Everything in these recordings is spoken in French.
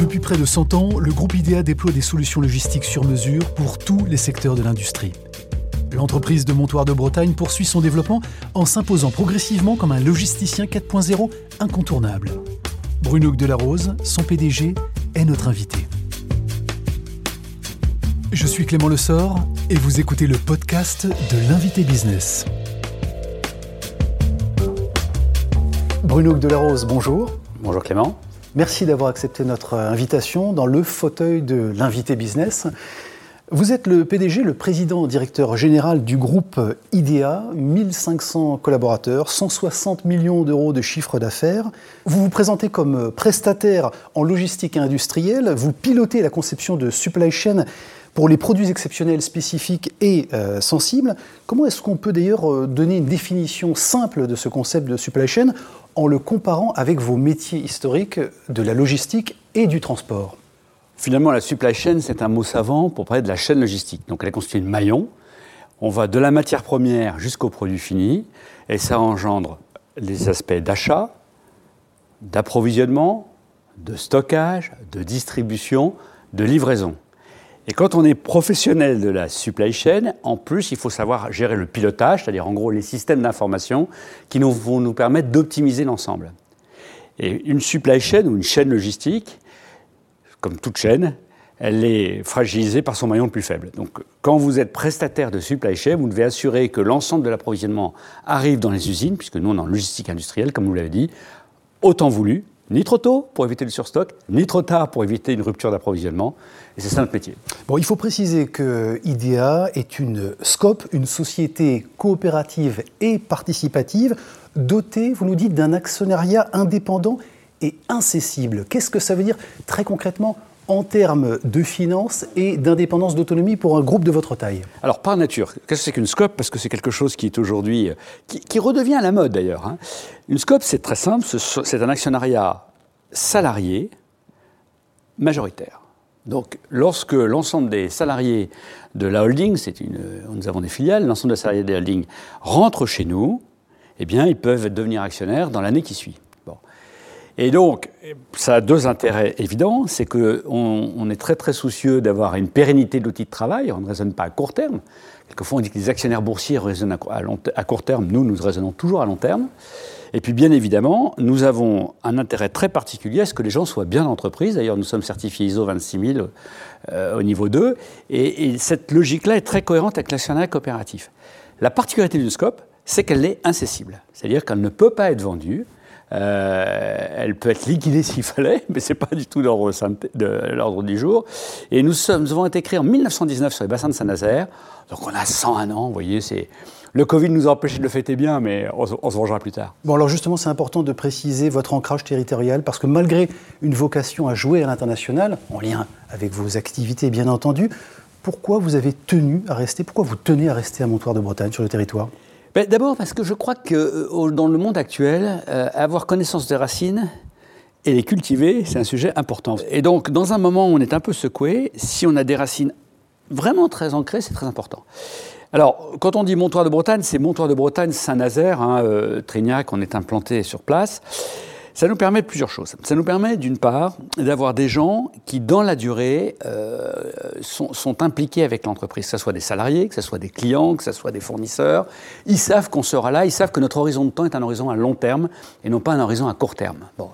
Depuis près de 100 ans, le groupe IDEA déploie des solutions logistiques sur mesure pour tous les secteurs de l'industrie. L'entreprise de Montoire de Bretagne poursuit son développement en s'imposant progressivement comme un logisticien 4.0 incontournable. Bruno Delarose, son PDG, est notre invité. Je suis Clément Lessort et vous écoutez le podcast de l'invité business. Bruno Delarose, bonjour. Bonjour Clément. Merci d'avoir accepté notre invitation dans le fauteuil de l'invité business. Vous êtes le PDG, le président directeur général du groupe IDEA, 1500 collaborateurs, 160 millions d'euros de chiffre d'affaires. Vous vous présentez comme prestataire en logistique industrielle, vous pilotez la conception de supply chain pour les produits exceptionnels spécifiques et euh, sensibles. Comment est-ce qu'on peut d'ailleurs euh, donner une définition simple de ce concept de supply chain en le comparant avec vos métiers historiques de la logistique et du transport? Finalement, la supply chain, c'est un mot savant pour parler de la chaîne logistique. Donc elle est constituée de maillons. On va de la matière première jusqu'au produit fini, et ça engendre les aspects d'achat, d'approvisionnement, de stockage, de distribution, de livraison. Et quand on est professionnel de la supply chain, en plus, il faut savoir gérer le pilotage, c'est-à-dire en gros les systèmes d'information qui vont nous permettre d'optimiser l'ensemble. Et une supply chain ou une chaîne logistique, comme toute chaîne, elle est fragilisée par son maillon le plus faible. Donc, quand vous êtes prestataire de supply chain, vous devez assurer que l'ensemble de l'approvisionnement arrive dans les usines, puisque nous, on est en logistique industrielle, comme vous l'avez dit, autant voulu, ni trop tôt pour éviter le surstock, ni trop tard pour éviter une rupture d'approvisionnement. Et c'est ça notre métier. Bon, il faut préciser que IDEA est une SCOP, une société coopérative et participative, dotée, vous nous dites, d'un actionnariat indépendant et incessible. Qu'est-ce que ça veut dire très concrètement en termes de finances et d'indépendance d'autonomie pour un groupe de votre taille? Alors, par nature, qu'est-ce que c'est qu'une SCOP Parce que c'est quelque chose qui est aujourd'hui, qui, redevient à la mode d'ailleurs. Hein. Une SCOP, c'est très simple, c'est un actionnariat salarié majoritaire. Donc, lorsque l'ensemble des salariés de la holding, c'est une, nous avons des filiales, l'ensemble des salariés de la holding rentrent chez nous, eh bien, ils peuvent devenir actionnaires dans l'année qui suit. Et donc, ça a deux intérêts évidents. C'est qu'on on est très très soucieux d'avoir une pérennité de l'outil de travail. On ne raisonne pas à court terme. Quelquefois, on dit que les actionnaires boursiers raisonnent à, court terme. Nous, nous raisonnons toujours à long terme. Et puis, bien évidemment, nous avons un intérêt très particulier à ce que les gens soient bien en entreprise. D'ailleurs, nous sommes certifiés ISO 26000 euh, au niveau 2. Et, et cette logique-là est très cohérente avec l'actionnariat coopératif. La particularité du SCOP, c'est qu'elle est incessible. C'est-à-dire qu'elle ne peut pas être vendue. Euh, elle peut être liquidée s'il fallait, mais ce n'est pas du tout l'ordre du jour. Et nous, sommes, nous avons été créés en 1919 sur les bassins de Saint-Nazaire. Donc on a 101 ans, vous voyez, c'est... Le Covid nous a empêché de le fêter bien, mais on, se vengera plus tard. Bon, alors justement, c'est important de préciser votre ancrage territorial, parce que malgré une vocation à jouer à l'international, en lien avec vos activités bien entendu, pourquoi vous avez tenu à rester, pourquoi vous tenez à rester à Montoire de Bretagne, sur le territoire? Ben, d'abord parce que je crois que euh, dans le monde actuel, euh, avoir connaissance des racines et les cultiver, c'est un sujet important. Et donc, dans un moment où on est un peu secoué, si on a des racines vraiment très ancrées, c'est très important. Alors, quand on dit Montoire de Bretagne, c'est Montoire de Bretagne, Saint-Nazaire, hein, euh, Trignac, on est implanté sur place. Ça nous permet plusieurs choses. Ça nous permet, d'une part, d'avoir des gens qui, dans la durée, euh, sont, impliqués avec l'entreprise, que ce soit des salariés, que ce soit des clients, que ce soit des fournisseurs. Ils savent qu'on sera là, ils savent que notre horizon de temps est un horizon à long terme et non pas un horizon à court terme. Bon.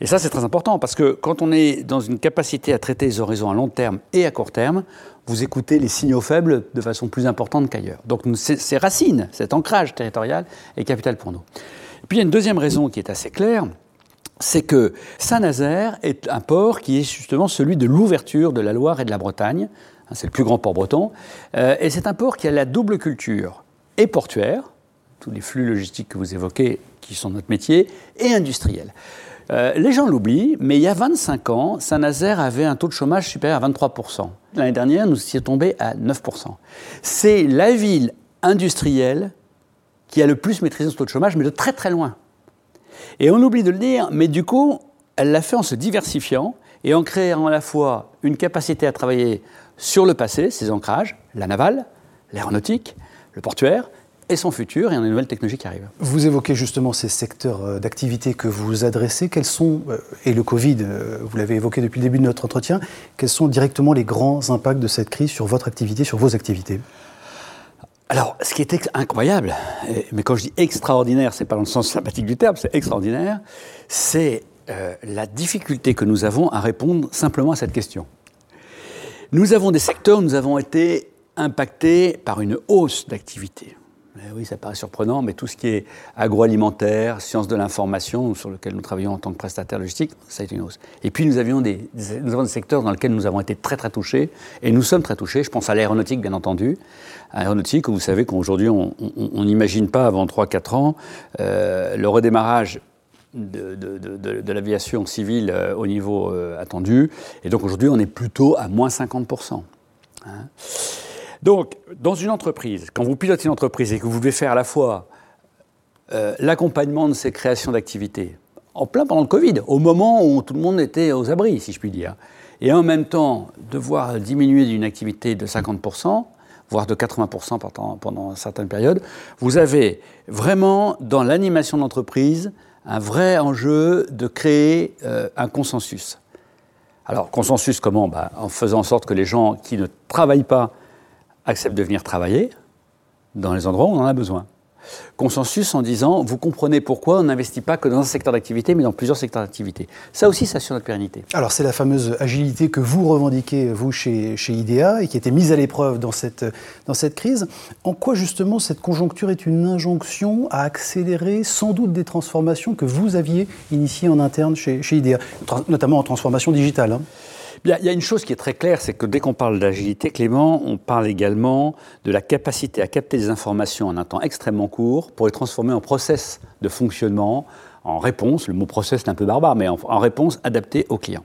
Et ça, c'est très important parce que quand on est dans une capacité à traiter les horizons à long terme et à court terme, vous écoutez les signaux faibles de façon plus importante qu'ailleurs. Donc, ces racines, cet ancrage territorial est capital pour nous. Et puis, il y a une deuxième raison qui est assez claire c'est que Saint-Nazaire est un port qui est justement celui de l'ouverture de la Loire et de la Bretagne. Hein, c'est le plus grand port breton. Euh, et c'est un port qui a la double culture et portuaire, tous les flux logistiques que vous évoquez, qui sont notre métier, et industriel. Euh, les gens l'oublient, mais il y a 25 ans, Saint-Nazaire avait un taux de chômage supérieur à 23%. L'année dernière, nous étions tombés à 9%. C'est la ville industrielle qui a le plus maîtrisé ce taux de chômage, mais de très très loin. Et on oublie de le dire, mais du coup, elle l'a fait en se diversifiant et en créant à la fois une capacité à travailler sur le passé, ses ancrages, la navale, l'aéronautique, le portuaire, et son futur, et on a une nouvelle qui arrive. Vous évoquez justement ces secteurs euh, d'activité que vous adressez. Quels sont, euh, et le Covid, euh, vous l'avez évoqué depuis le début de notre entretien, quels sont directement les grands impacts de cette crise sur votre activité, sur vos activités? Alors, ce qui est incroyable, mais quand je dis extraordinaire, c'est pas dans le sens sympathique du terme, c'est extraordinaire, c'est la difficulté que nous avons à répondre simplement à cette question. Nous avons des secteurs où nous avons été impactés par une hausse d'activité. Eh oui, ça paraît surprenant, mais tout ce qui est agroalimentaire, sciences de l'information, sur lequel nous travaillons en tant que prestataire logistique, ça a été une hausse. Et puis nous avions des, nous avons des secteurs dans lesquels nous avons été très très touchés, et nous sommes très touchés. Je pense à l'aéronautique, bien entendu. Aéronautique, vous savez qu'aujourd'hui, on n'imagine pas avant 3-4 ans euh, le redémarrage de, de, l'aviation civile euh, au niveau euh, attendu. Et donc aujourd'hui, on est plutôt à moins 50%. Hein. Donc, dans une entreprise, quand vous pilotez une entreprise et que vous devez faire à la fois euh, l'accompagnement de ces créations d'activités, en plein pendant le Covid, au moment où tout le monde était aux abris, si je puis dire, et en même temps devoir diminuer d'une activité de 50%, voire de 80% pendant, certaines périodes, vous avez vraiment dans l'animation de l'entreprise un vrai enjeu de créer euh, un consensus. Alors, consensus comment? Bah, En faisant en sorte que les gens qui ne travaillent pas acceptent de venir travailler dans les endroits où on en a besoin. Consensus en disant, vous comprenez pourquoi on n'investit pas que dans un secteur d'activité, mais dans plusieurs secteurs d'activité. Ça aussi, ça assure notre pérennité. Alors, c'est la fameuse agilité que vous revendiquez, vous, chez, chez IDEA, et qui été mise à l'épreuve dans cette, dans cette crise. En quoi, justement, cette conjoncture est une injonction à accélérer sans doute des transformations que vous aviez initiées en interne chez, chez IDEA, notamment en transformation digitale hein? Il y a une chose qui est très claire, c'est que dès qu'on parle d'agilité, Clément, on parle également de la capacité à capter des informations en un temps extrêmement court pour les transformer en process de fonctionnement, en réponse, le mot process est un peu barbare, mais en, réponse adaptée au client.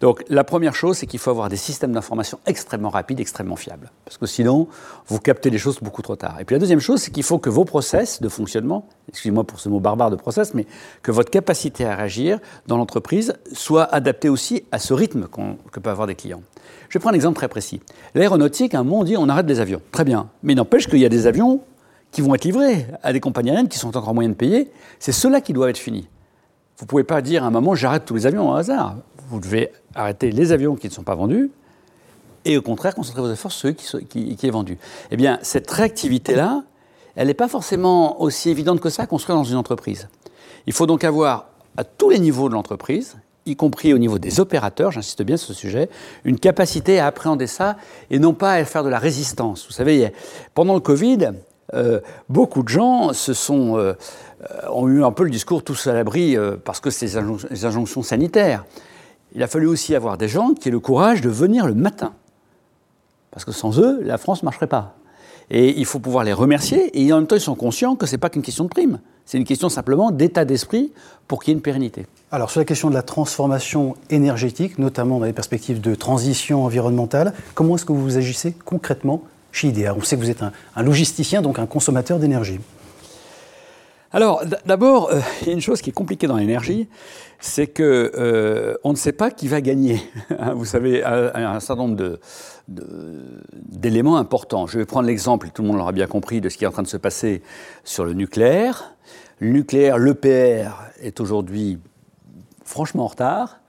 Donc la première chose, c'est qu'il faut avoir des systèmes d'information extrêmement rapides, extrêmement fiables. Parce que sinon, vous captez les choses beaucoup trop tard. Et puis la deuxième chose, c'est qu'il faut que vos process de fonctionnement, excusez-moi pour ce mot barbare de process, mais que votre capacité à réagir dans l'entreprise soit adaptée aussi à ce rythme que peuvent avoir des clients. Je vais prendre un exemple très précis. L'aéronautique, à un moment, on dit on arrête les avions. Très bien. Mais n'empêche qu'il y a des avions qui vont être livrés à des compagnies aériennes qui sont encore moyens de payer. C'est ceux-là qui doivent être finis. Vous ne pouvez pas dire à un moment j'arrête tous les avions au hasard. Vous devez arrêter les avions qui ne sont pas vendus et au contraire concentrer vos efforts sur ceux qui, qui, est vendu. Eh bien, cette réactivité-là, elle n'est pas forcément aussi évidente que ça à construire dans une entreprise. Il faut donc avoir à tous les niveaux de l'entreprise, y compris au niveau des opérateurs, j'insiste bien sur ce sujet, une capacité à appréhender ça et non pas à faire de la résistance. Vous savez, pendant le Covid, euh, beaucoup de gens se sont, euh, ont eu un peu le discours tous à l'abri euh, parce que c'est des injonctions sanitaires. Il a fallu aussi avoir des gens qui aient le courage de venir le matin. Parce que sans eux, la France ne marcherait pas. Et il faut pouvoir les remercier, et en même temps, ils sont conscients que ce n'est pas qu'une question de prime. C'est une question simplement d'état d'esprit pour qu'il y ait une pérennité. Alors, sur la question de la transformation énergétique, notamment dans les perspectives de transition environnementale, comment est-ce que vous agissez concrètement On sait que vous êtes un, logisticien, donc un consommateur d'énergie. Alors, d'abord, euh, il y a une chose qui est compliquée dans l'énergie, c'est que euh, on ne sait pas qui va gagner. Hein, vous savez, un, un certain nombre d'éléments importants. Je vais prendre l'exemple, tout le monde l'aura bien compris, de ce qui est en train de se passer sur le nucléaire. Le nucléaire, l'EPR, est aujourd'hui franchement en retard,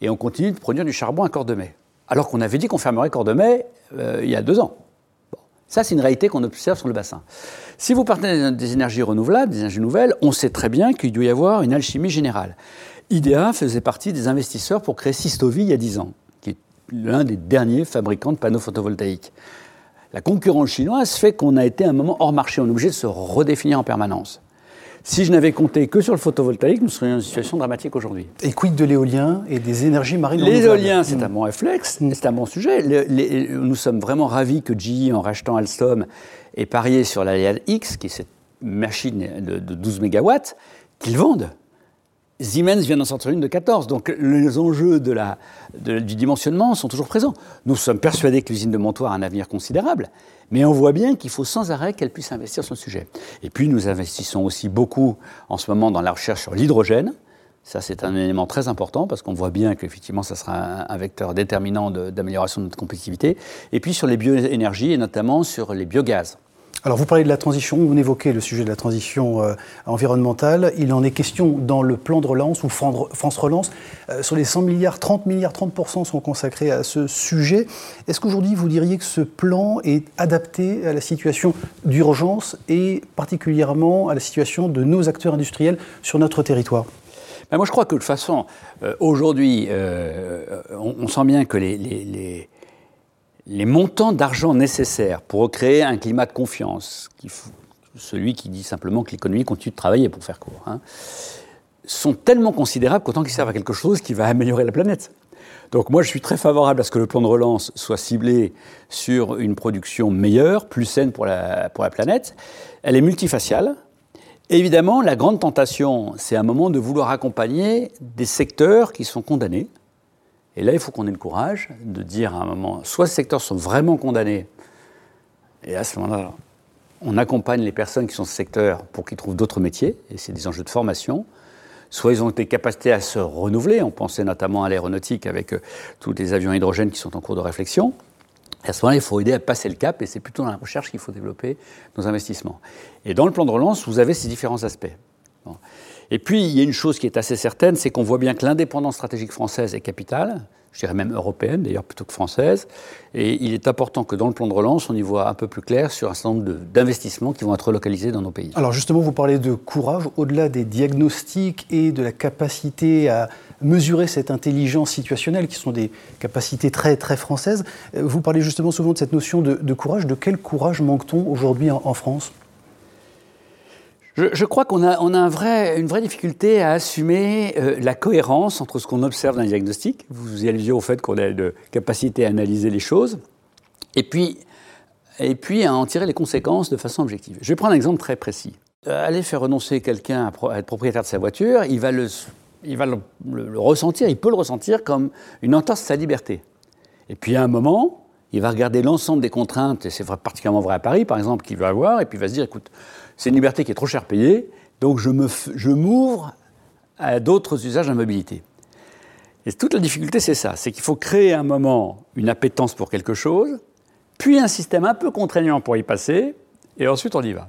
et on continue de produire du charbon à Cordemais. Alors qu'on avait dit qu'on fermerait Cordemais euh, il y a deux ans. Ça, c'est une réalité qu'on observe sur le bassin. Si vous partez des énergies renouvelables, des énergies nouvelles, on sait très bien qu'il doit y avoir une alchimie générale. IDEA faisait partie des investisseurs pour créer Sistovi il y a 10 ans, qui est l'un des derniers fabricants de panneaux photovoltaïques. La concurrence chinoise fait qu'on a été à un moment hors marché, on est obligé de se redéfinir en permanence. Si je n'avais compté que sur le photovoltaïque, nous serions dans une situation dramatique aujourd'hui. Et quid de l'éolien et des énergies marines L'éolien, c'est un bon réflexe, c'est un bon sujet. nous sommes vraiment ravis que GE, en rachetant Alstom, ait parié sur l'Ariane X, qui est cette machine de, 12 MW, qu'ils vendent. Siemens vient d'en sortir une de 14, donc les enjeux de du dimensionnement sont toujours présents. Nous sommes persuadés que l'usine de Montoire a un avenir considérable, mais on voit bien qu'il faut sans arrêt qu'elle puisse investir sur le sujet. Et puis nous investissons aussi beaucoup en ce moment dans la recherche sur l'hydrogène. Ça, c'est un élément très important parce qu'on voit bien qu'effectivement, ça sera un, vecteur déterminant d'amélioration de, notre compétitivité. Et puis sur les bioénergies et notamment sur les biogaz. Alors vous parlez de la transition, vous évoquez le sujet de la transition euh, environnementale. Il en est question dans le plan de relance ou France Relance. Euh, sur les 100 milliards, 30 milliards, 30% sont consacrés à ce sujet. Est-ce qu'aujourd'hui vous diriez que ce plan est adapté à la situation d'urgence et particulièrement à la situation de nos acteurs industriels sur notre territoire? Ben, Moi je crois que de toute façon, euh, aujourd'hui, on, sent bien que les les montants d'argent nécessaires pour recréer un climat de confiance, celui qui dit simplement que l'économie continue de travailler pour faire court, hein, sont tellement considérables qu'autant qu'ils servent à quelque chose qui va améliorer la planète. Donc moi je suis très favorable à ce que le plan de relance soit ciblé sur une production meilleure, plus saine pour la, pour la planète. Elle est multifaciale. Évidemment, la grande tentation, c'est un moment de vouloir accompagner des secteurs qui sont condamnés, et là, il faut qu'on ait le courage de dire à un moment, soit ces secteurs sont vraiment condamnés, et à ce moment-là, on accompagne les personnes qui sont dans ce secteur pour qu'ils trouvent d'autres métiers, et c'est des enjeux de formation, soit ils ont des capacités à se renouveler, on pensait notamment à l'aéronautique avec euh, tous les avions hydrogène qui sont en cours de réflexion, à ce moment-là, il faut aider à passer le cap, et c'est plutôt dans la recherche qu'il faut développer nos investissements. Et dans le plan de relance, vous avez ces différents aspects. Et puis, il y a une chose qui est assez certaine, c'est qu'on voit bien que l'indépendance stratégique française est capitale, je dirais même européenne d'ailleurs plutôt que française, et il est important que dans le plan de relance, on y voit un peu plus clair sur un certain nombre d'investissements qui vont être relocalisés dans nos pays. Alors justement, vous parlez de courage, au-delà des diagnostics et de la capacité à mesurer cette intelligence situationnelle, qui sont des capacités très, très françaises, vous parlez justement souvent de cette notion de, courage. De quel courage manque-t-on aujourd'hui en France? Je, crois qu'on a, une vraie difficulté à assumer euh, la cohérence entre ce qu'on observe dans le diagnostic. Vous y allusiez au fait qu'on a une capacité à analyser les choses, et puis, à en tirer les conséquences de façon objective. Je vais prendre un exemple très précis. Euh, aller faire renoncer quelqu'un à, être propriétaire de sa voiture, il va, le, il va le, le, ressentir, il peut le ressentir comme une entorse à sa liberté. Et puis à un moment, il va regarder l'ensemble des contraintes, et c'est particulièrement vrai à Paris par exemple, qu'il va avoir, et puis il va se dire, écoute, c'est une liberté qui est trop cher payée, donc je m'ouvre à d'autres usages de la mobilité. Et toute la difficulté, c'est ça, c'est qu'il faut créer un moment une appétence pour quelque chose, puis un système un peu contraignant pour y passer, et ensuite on y va.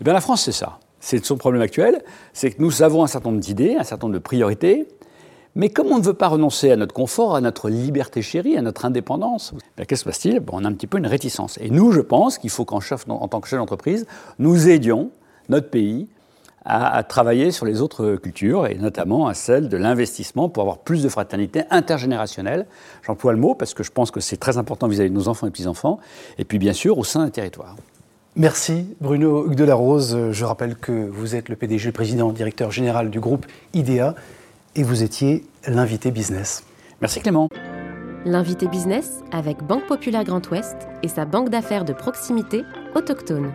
Eh bien la France, c'est ça. C'est son problème actuel, c'est que nous avons un certain nombre d'idées, un certain nombre de priorités, mais comme on ne veut pas renoncer à notre confort, à notre liberté chérie, à notre indépendance, ben, qu'est-ce qui se passe-t-il? On a un petit peu une réticence. Et nous, je pense qu'il faut qu'en en tant que chef d'entreprise, nous aidions notre pays à, travailler sur les autres cultures, et notamment à celle de l'investissement pour avoir plus de fraternité intergénérationnelle. J'emploie le mot parce que je pense que c'est très important vis-à-vis de nos enfants et petits-enfants, et puis bien sûr au sein d'un territoire. Merci Bruno Hugues de la Rose. Je rappelle que vous êtes le PDG, le président, directeur général du groupe IDEA et vous étiez l'invité business. Merci Clément. L'invité business avec Banque Populaire Grand Ouest et sa banque d'affaires de proximité autochtone.